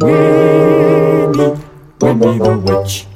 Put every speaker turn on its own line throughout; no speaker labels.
Winnie, Winnie the Witch.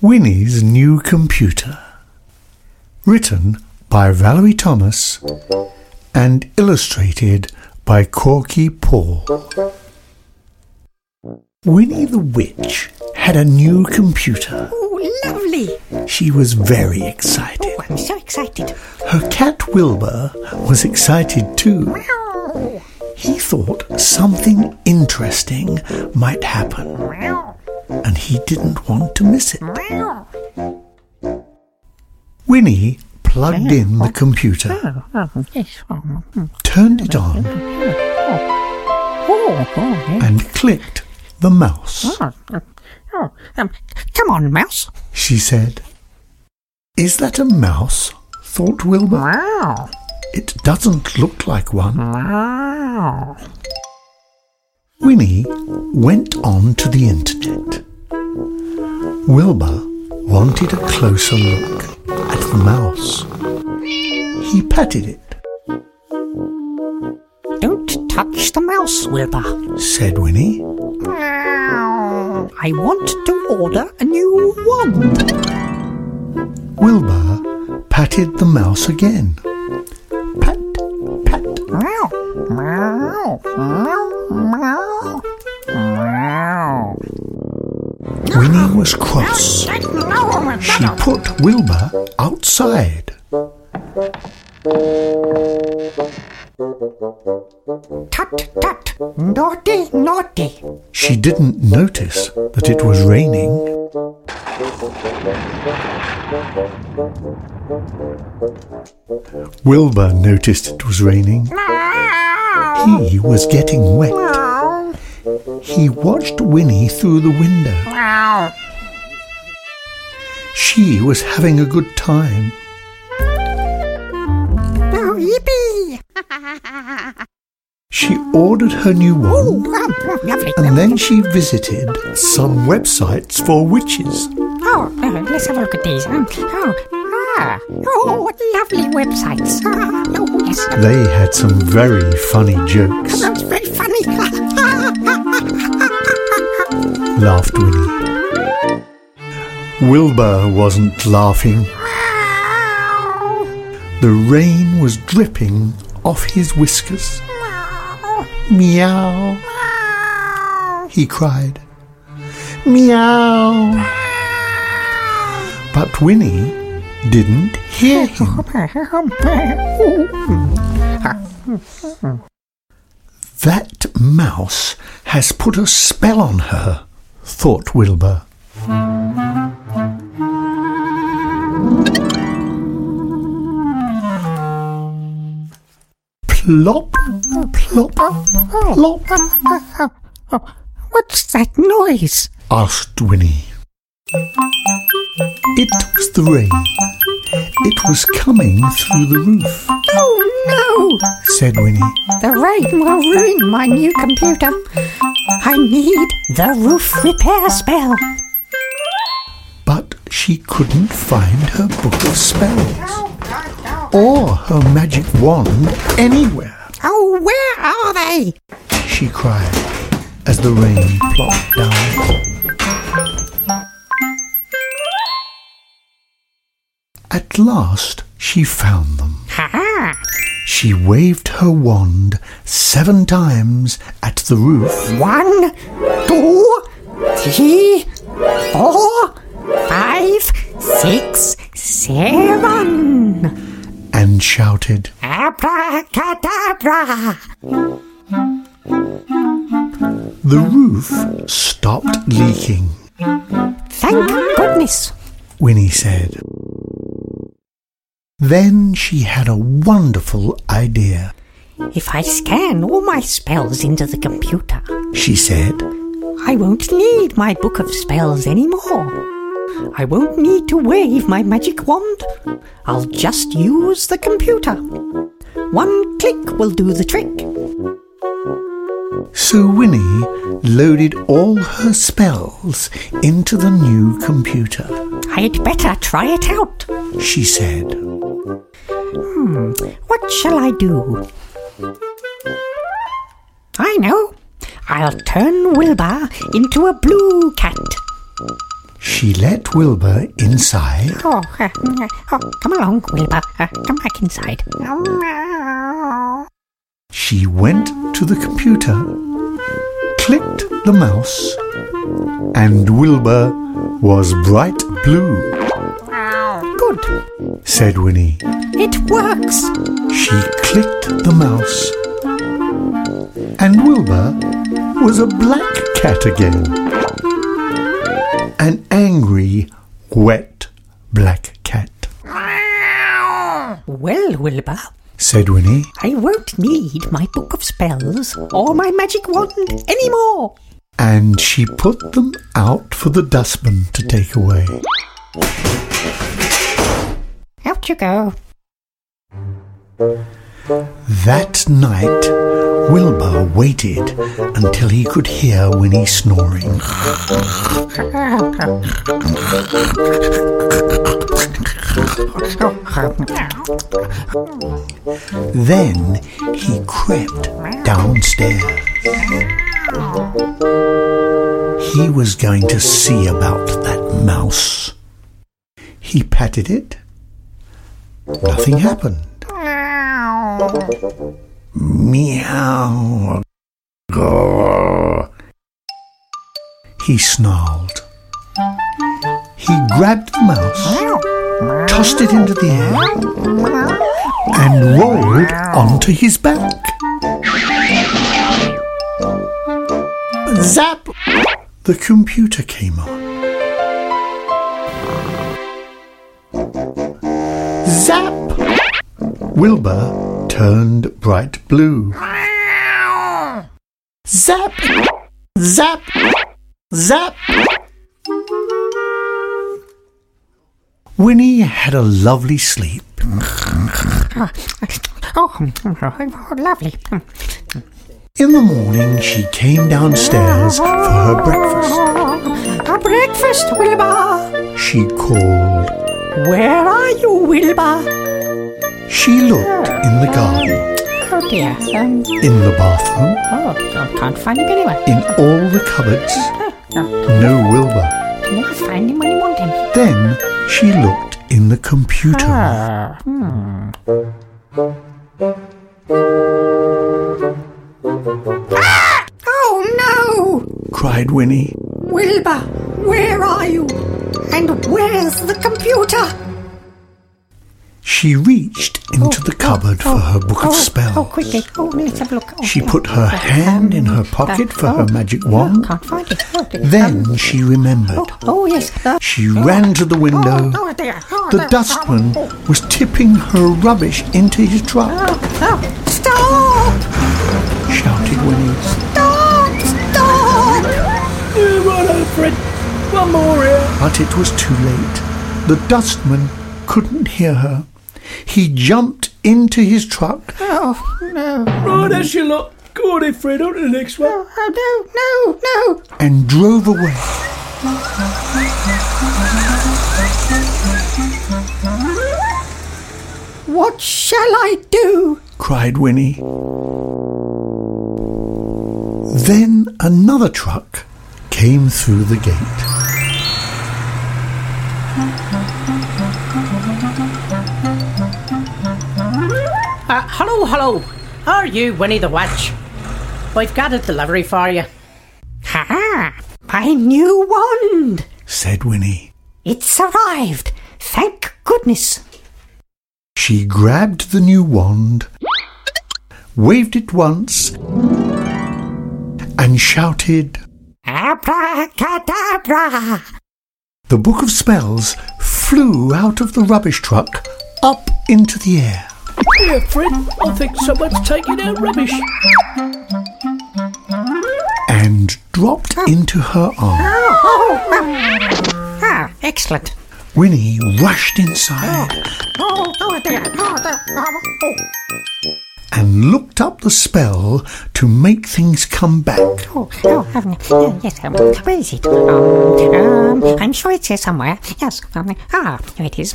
Winnie's New Computer. Written by Valerie Thomas and illustrated by Korky Paul. Winnie the Witch had a new computer.
Lovely.
She was very excited.
Oh, I'm so excited.
Her cat Wilbur was excited too. He thought something interesting might happen, and he didn't want to miss it. Winnie plugged in the computer, turned it on,
oh, oh,
and clicked the mouse.
Oh, uh, oh, um, come on, mouse.
She said, Is that a mouse? thought Wilbur.
Wow.
It doesn't look like one.
Wow.
Winnie went on to the internet. Wilbur wanted a closer look at the mouse. He patted it,
Don't touch the mouse, Wilbur.
said Winnie.
I want to order a new wand.
Wilbur patted the mouse again. Pat, pat.
Meow. Meow. Meow. Meow. meow.
Winnie was cross. She put Wilbur outside.
Tut, tut. Naughty, naughty.
She didn't notice that it was raining. Wilbur noticed it was raining. He was getting wet. He watched Winnie through the window. She was having a good time.
Oh, yippee.
She ordered her new wand and then she visited some websites for witches.
Oh, uh, let's have a look at these. Um, oh, ah, oh, what lovely websites. Ah, oh, yes.
They had some very funny jokes,
That's very funny.
laughed Winnie. Wilbur wasn't laughing. The rain was dripping off his whiskers. Meow, he cried. Meow. But Winnie didn't hear him. That mouse has put a spell on her, thought Wilbur. Plop, plop, plop,
What's that noise?
asked Winnie. It was the rain. It was coming through the roof,
Oh no!
said Winnie.
The rain will ruin my new computer. I need the roof repair spell.
But she couldn't find her book of spells or her magic wand anywhere.
Oh, where are they?
she cried as the rain plopped down. At last she found them.
Ha!
She waved her wand seven times at the roof
One, two, three, Abracadabra!
The roof stopped leaking,
Thank goodness.
Winnie said. Then she had a wonderful idea.
If I scan all my spells into the computer,
She said,
I won't need my book of spells anymore. I won't need to wave my magic wand. I'll just use the computer. One click will do the trick.
So Winnie loaded all her spells into the new computer.
I'd better try it out.
She said,
Hmm, what shall I do? I know. I'll turn Wilbur into a blue cat.
She let Wilbur inside
Oh, uh, uh, oh come along, Wilbur. Uh, come back inside.
She went to the computer, clicked the mouse, and Wilbur was bright blue,
Good.
said Winnie.
It works.
She clicked the mouse, and Wilbur was a black cat again. Said Winnie.
I won't need my book of spells or my magic wand anymore.
And she put them out for the dustman to take away.
Out you go.
That night, Wilbur waited until he could hear Winnie snoring. Then he crept downstairs. He was going to see about that mouse. He patted it. Nothing happened. Meow. He snarled. He grabbed the mouse, tossed it into the air, and rolled onto his back. Zap! The computer came on. Zap! Wilbur turned bright blue. Zap! Zap! Zap! Winnie had a lovely sleep.
Oh, lovely.
In the morning, she came downstairs for her breakfast.
A breakfast, Wilbur.
She called.
Where are you, Wilbur?
She looked in the garden,
Oh dear. Um,
in the bathroom,
oh, I can't find him anywhere.
in all the cupboards.
No,
No Wilbur.
Never find him when you want him.
Then she looked in the computer.
Ah, hmm. Ah! Oh no!
cried Winnie.
Wilbur, where are you? And where's the computer?
She reached into the cupboard for her book of
oh,
spells.
Oh, quickly. Oh, let's have a look. Oh,
She put her hand in her pocket
uh,
for her
oh,
magic
oh,
wand.
can't find it. Oh, dear.
Then she remembered.
Oh, oh yes. Uh,
She ran to the window.
Oh, dear. Oh,
The
dear.
dustman
Oh,
was tipping her rubbish into his truck,
oh, oh. Stop!
shouted Winnie.
Stop! Stop!
Yeah, right, Alfred. One more here.
But it was too late. The dustman couldn't hear her. He jumped into his truck
Oh, no.
Right, that's your lot. Go on then, Fred. On to the next one.
Oh, no, no, no.
and drove away.
What shall I do?
cried Winnie. Then another truck came through the gate.
Uh, hello, hello. Are you Winnie the Witch? We've got a delivery for you.
Ha! My new wand!
said Winnie.
It's arrived. Thank goodness.
She grabbed the new wand, waved it once, and shouted.
Abracadabra!
The book of spells flew out of the rubbish truck up into the air.
Yeah, Fred. I think someone's taking our rubbish.
and dropped into her arm.
Ah, excellent.
Winnie rushed inside
Oh, oh dear. Oh, dear. Oh, oh.
and looked up the spell to make things come back.
Oh, oh, um, uh, yes, um, where is it? Um, um, I'm sure it's here somewhere. Yes, um, ah, here it is.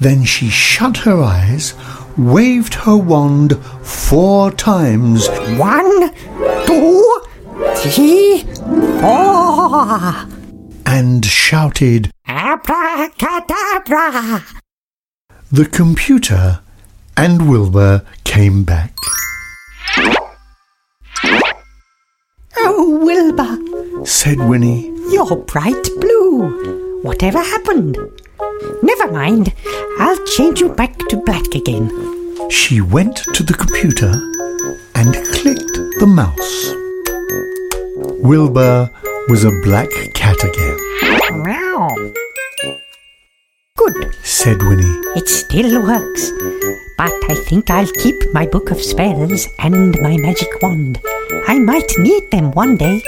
Then she shut her eyes, waved her wand four times,
One, two, three, four.
and shouted,
Abracadabra.
The computer and Wilbur came back.
Oh, Wilbur,
Said Winnie,
you're bright blue. Whatever happened? Never mind. I'll change you back to black again.
She went to the computer and clicked the mouse. Wilbur was a black cat again,
Meow. Good.
said Winnie.
It still works. But I think I'll keep my book of spells and my magic wand. I might need them one day.